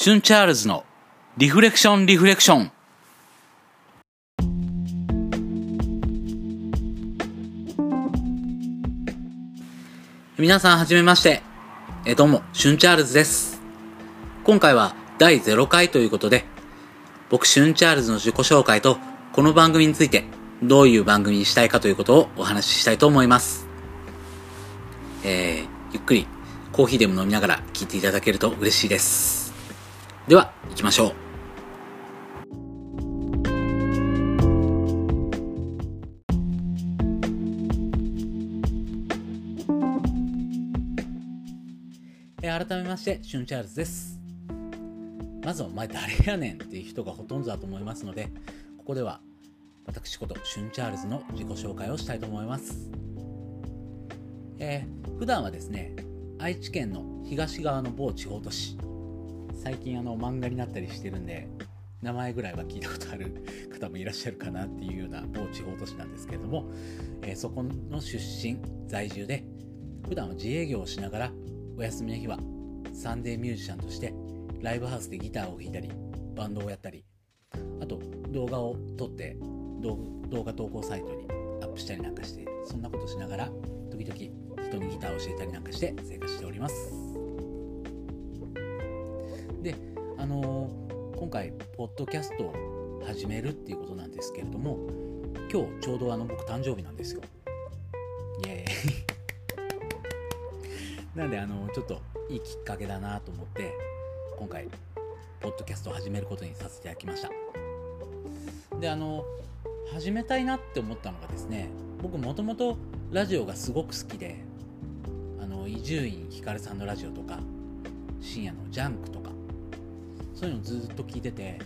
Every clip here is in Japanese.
シュンチャールズのリフレクションリフレクション。皆さんはじめまして。えどうもシュンチャールズです。今回は第0回ということで僕シュンチャールズの自己紹介とこの番組についてどういう番組にしたいかということをお話ししたいと思います。えー、ゆっくりコーヒーでも飲みながら聞いていただけると嬉しいです。では行きましょう改めまして、シュンチャールズです。まずお前誰やねんっていう人がほとんどだと思いますので、ここでは私ことシュンチャールズの自己紹介をしたいと思います。えー普段はですね、愛知県の東側の某地方都市、最近あの漫画になったりしてるんで、名前ぐらいは聞いたことある 方もいらっしゃるかなっていうような某地方都市なんですけれども、えーそこの出身、在住で、普段は自営業をしながら、お休みの日はサンデーミュージシャンとしてライブハウスでギターを弾いたりバンドをやったりあと動画を撮って動動画投稿サイトにアップしたりなんかしてそんなことしながら時々人にギターを教えたりなんかして生活しております。あの今回ポッドキャストを始めるっていうことなんですけれども今日ちょうどあの僕誕生日なんですよ。イエーイ。なんであのちょっといいきっかけだなと思って今回ポッドキャストを始めることにさせていただきました。であの始めたいなって思ったのがですね僕もともとラジオがすごく好きで伊集院光さんのラジオとか深夜のジャンクとかそういうのをずっと聞いてて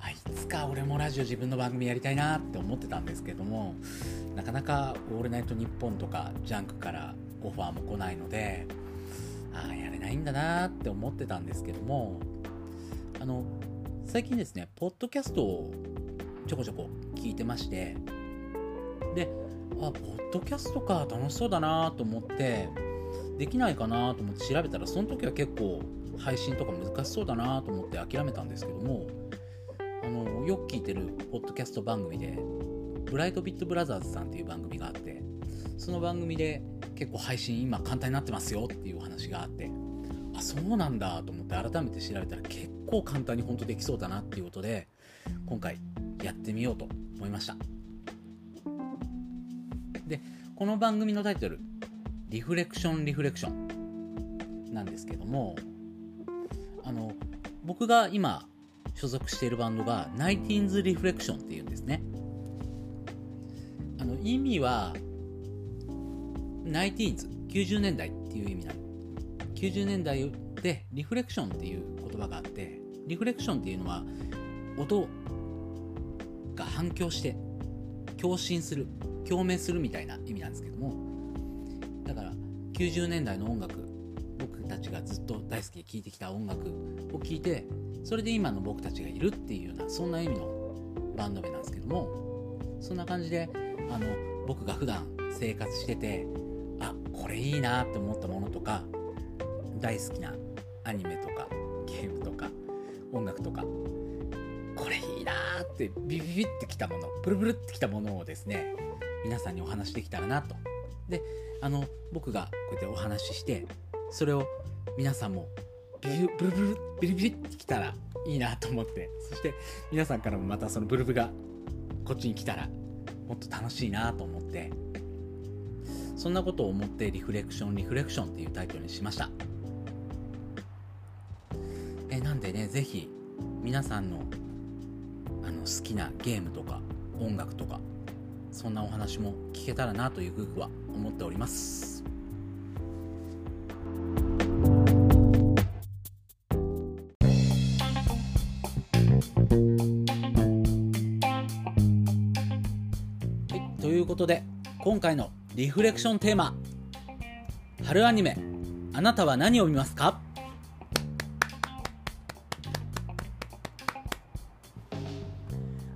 あいつか俺もラジオ自分の番組やりたいなって思ってたんですけどもなかなか「オールナイトニッポン」とかジャンクからオファーも来ないのでああやれないんだなって思ってたんですけどもあの最近ですねポッドキャストをちょこちょこ聞いてましてであポッドキャストか楽しそうだなと思ってできないかなと思って調べたらその時は結構配信とか難しそうだなと思って諦めたんですけどもあのよく聞いてるポッドキャスト番組でブライトビットブラザーズさんっていう番組があってその番組で結構配信今簡単になってますよっていう話があってあそうなんだと思って改めて調べたら結構簡単に本当できそうだなっていうことで今回やってみようと思いました。でこの番組のタイトル「リフレクションリフレクション」なんですけどもあの僕が今所属しているバンドがナイティーンズ・リフレクションっていうんですね。あの意味はナイティーンズ90年代っていう意味なの。90年代でリフレクションっていう言葉があってリフレクションっていうのは音が反響して共振する共鳴するみたいな意味なんですけども。だから90年代の音楽僕たちがずっと大好きで聴いてきた音楽を聴いてそれで今の僕たちがいるっていうようなそんな意味のバンド名なんですけどもそんな感じであの僕が普段生活しててあこれいいなって思ったものとか大好きなアニメとかゲームとか音楽とかこれいいなってビビビってきたものプルプルってきたものをですね皆さんにお話しできたらなと。であの僕がこうやってお話ししてそれを皆さんもビビブルブルビリビリってきたらいいなと思って。そして皆さんからもまたそのブルブがこっちに来たらもっと楽しいなと思って。そんなことを思ってリフレクションリフレクションっていうタイトルにしました。えなんでねぜひ皆さんのあの好きなゲームとか音楽とかそんなお話も聞けたらなというふうは思っております。ということで今回のリフレクションテーマ春アニメあなたは何を見ますか？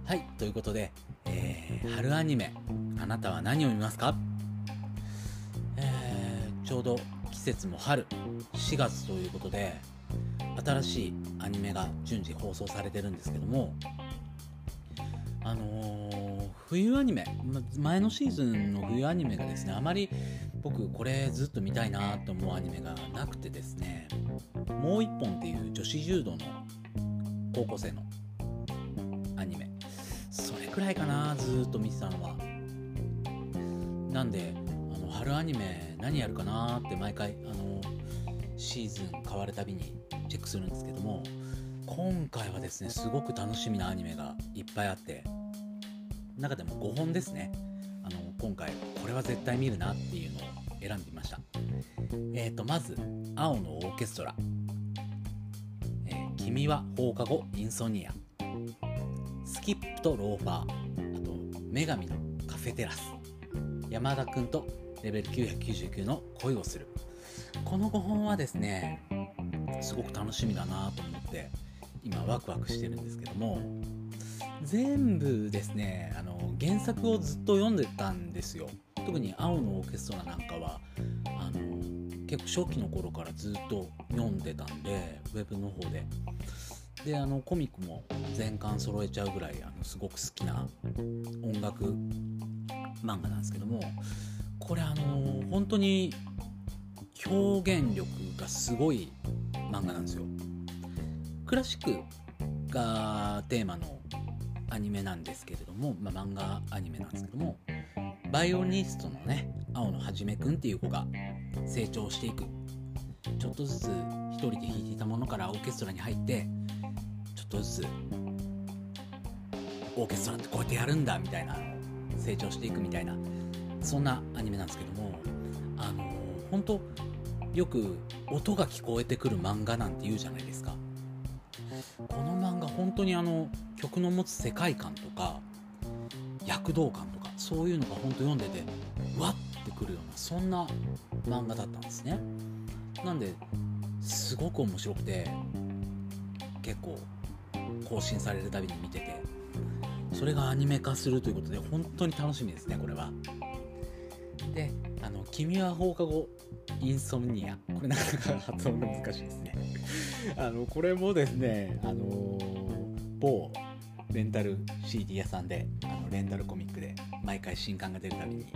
はいということで、えー春アニメあなたは何を見ますか、えーちょうど季節も春4月ということで新しいアニメが順次放送されてるんですけどもあのー、冬アニメま前のシーズンの冬アニメがですねあまり僕これずっと見たいなと思うアニメがなくてですねもう一本っていう女子柔道の高校生のアニメそれくらいかなずっと見てたのは。なんであの春アニメ何やるかなって毎回あのシーズン変わるたびにチェックするんですけども今回はですねすごく楽しみなアニメがいっぱいあって中でも5本ですね。あの今回これは絶対見るなっていうのを選んでみました。えーとまず「青のオーケストラ」えー「君は放課後インソニア」「スキップとローファー」あと「女神のカフェテラス」山田くんとレベル999の恋をする。この5本はですねすごく楽しみだなと思って今ワクワクしてるんですけども全部ですねあの原作をずっと読んでたんですよ。特に「青のオーケストラ」なんかはあの結構初期の頃からずっと読んでたんでウェブの方で。であのコミックも全巻揃えちゃうぐらいあのすごく好きな音楽漫画なんですけどもこれあの本当に表現力がすごい漫画なんですよ。クラシックがテーマのアニメなんですけれども、まあ、漫画アニメなんですけどもバイオニストのね青野はじめくんっていう子が成長していく。ちょっとずつ一人で弾いていたものからオーケストラに入ってちょっとずつオーケストラってこうやってやるんだみたいな成長していくみたいなそんなアニメなんですけどもあの本当よく音が聞こえてくる漫画なんて言うじゃないですかこの漫画本当にあの曲の持つ世界観とか躍動感とかそういうのが本当読んでてわってくるようなそんな漫画だったんですね。なんですごく面白くて結構更新されるたびに見ててそれがアニメ化するということで本当に楽しみですねこれは。で「あの君は放課後インソムニア」これなかなか発音難しいですね。あのこれもですねあの某レンタル CD 屋さんであのレンタルコミックで毎回新刊が出るたびに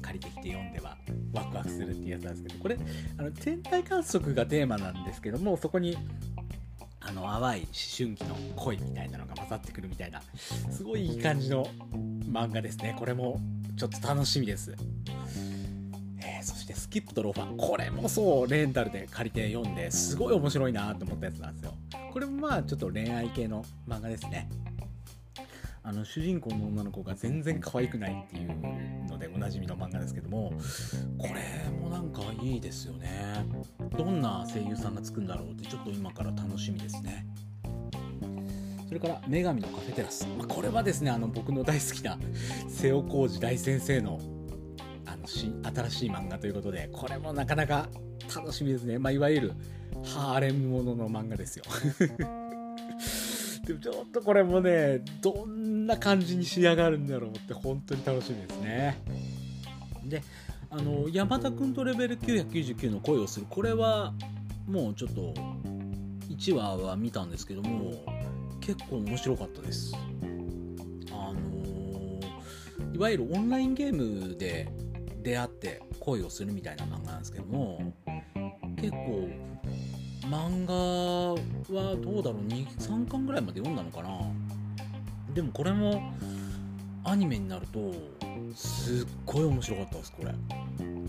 借りてきて読んではワクワクするっていうやつなんですけどこれあの天体観測がテーマなんですけどもそこにあの淡い思春期の恋みたいなのが混ざってくるみたいなすごいいい感じの漫画ですね。これもちょっと楽しみです。そしてスキップとローファー。これもそうレンタルで借りて読んですごい面白いなと思ったやつなんですよ。これもまあちょっと恋愛系の漫画ですね。あの主人公の女の子が全然可愛くないっていうのでおなじみの漫画ですけどもこれもなんかいいですよね。どんな声優さんがつくんだろうってちょっと今から楽しみですね。それから「女神のカフェテラス」まあ、これはですねあの僕の大好きな瀬尾浩二大先生のあのし新しい漫画ということでこれもなかなか楽しみですね、まあ、いわゆるハーレムものの漫画ですよ。でもちょっとこれもねどんな感じに仕上がるんだろうって本当に楽しみですね。であの山田君とレベル999の恋をする。これはもうちょっと1話は見たんですけども結構面白かったです。あのいわゆるオンラインゲームで出会って恋をするみたいな漫画なんですけども結構漫画はどうだろう23巻ぐらいまで読んだのかな。でもこれもアニメになるとすっごい面白かったですこれ。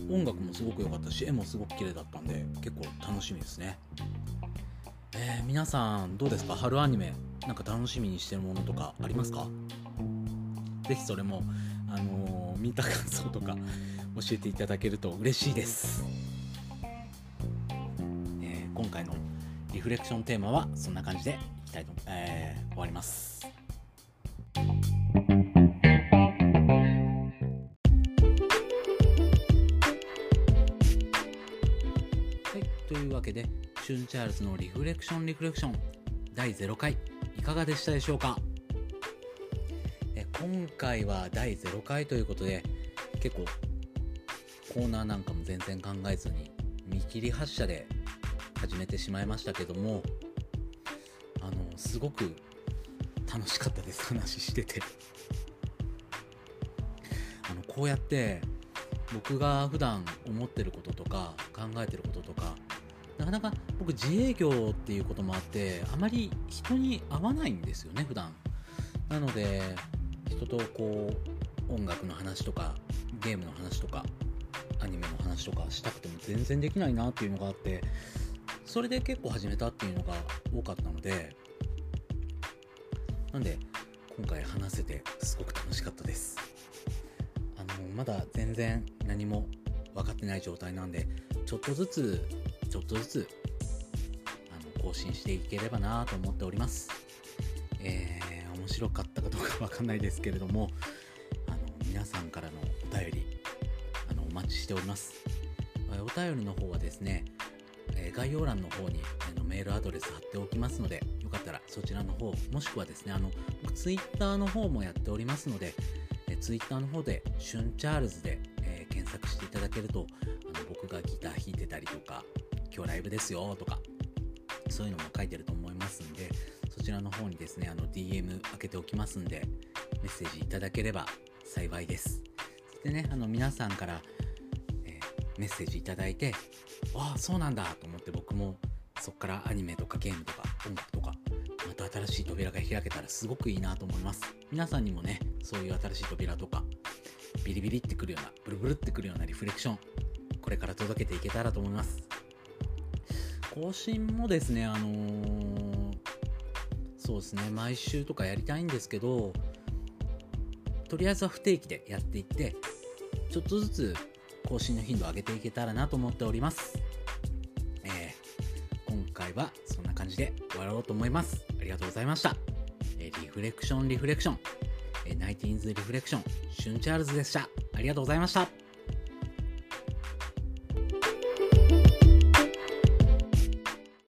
音楽もすごく良かったし絵もすごく綺麗だったんで結構楽しみですね。えー、皆さんどうですか？春アニメなんか楽しみにしてるものとかありますか？是非それもあのー、見た感想とか教えていただけると嬉しいですえ今回のリフレクションテーマはそんな感じでいきたいと、えー、終わります。はい、というわけで、シュンチャールズのリフレクションリフレクション第0回いかがでしたでしょうか？え今回は第0回ということで結構コーナーなんかも全然考えずに見切り発車で始めてしまいましたけどもあのすごく楽しかったです話してて。あのこうやって僕が普段思ってることとか考えてることとかなかなか僕自営業っていうこともあってあまり人に会わないんですよね普段。なので人とこう音楽の話とかゲームの話とかアニメの話とかしたくても全然できないなっていうのがあってそれで結構始めたっていうのが多かったのでなんで今回話せてすごく楽しかったです。あのまだ全然何も分かってない状態なんでちょっとずつちょっとずつあの更新していければなと思っております。えー、面白かったかどうか分かんないですけれどもあの皆さんからのお便り待ちしておりますお便りの方はですね概要欄の方にあのメールアドレス貼っておきますので、よかったらそちらの方、もしくはですね、あの、ツイッターの方もやっておりますので、ツイッターの方で、シュンチャールズで、えー、検索していただけると、あの僕がギター弾いてたりとか、今日ライブですよとか、そういうのも書いてると思いますんで、そちらの方にですね、あの DM 開けておきますんで、メッセージいただければ幸いです。でね、あの皆さんから、メッセージいただいて、ああそうなんだと思って僕もそっからアニメとかゲームとか音楽とかまた新しい扉が開けたらすごくいいなと思います。皆さんにもねそういう新しい扉とかビリビリってくるようなブルブルってくるようなリフレクションこれから届けていけたらと思います。更新もですねあのー、そうですね毎週とかやりたいんですけどとりあえずは不定期でやっていってちょっとずつ更新の頻度を上げていけたらなと思っております。えー、今回はそんな感じで終わろうと思います。ありがとうございました。えー、リフレクションリフレクション、えー、ナイティーンズリフレクション、シュンチャールズでした。ありがとうございました。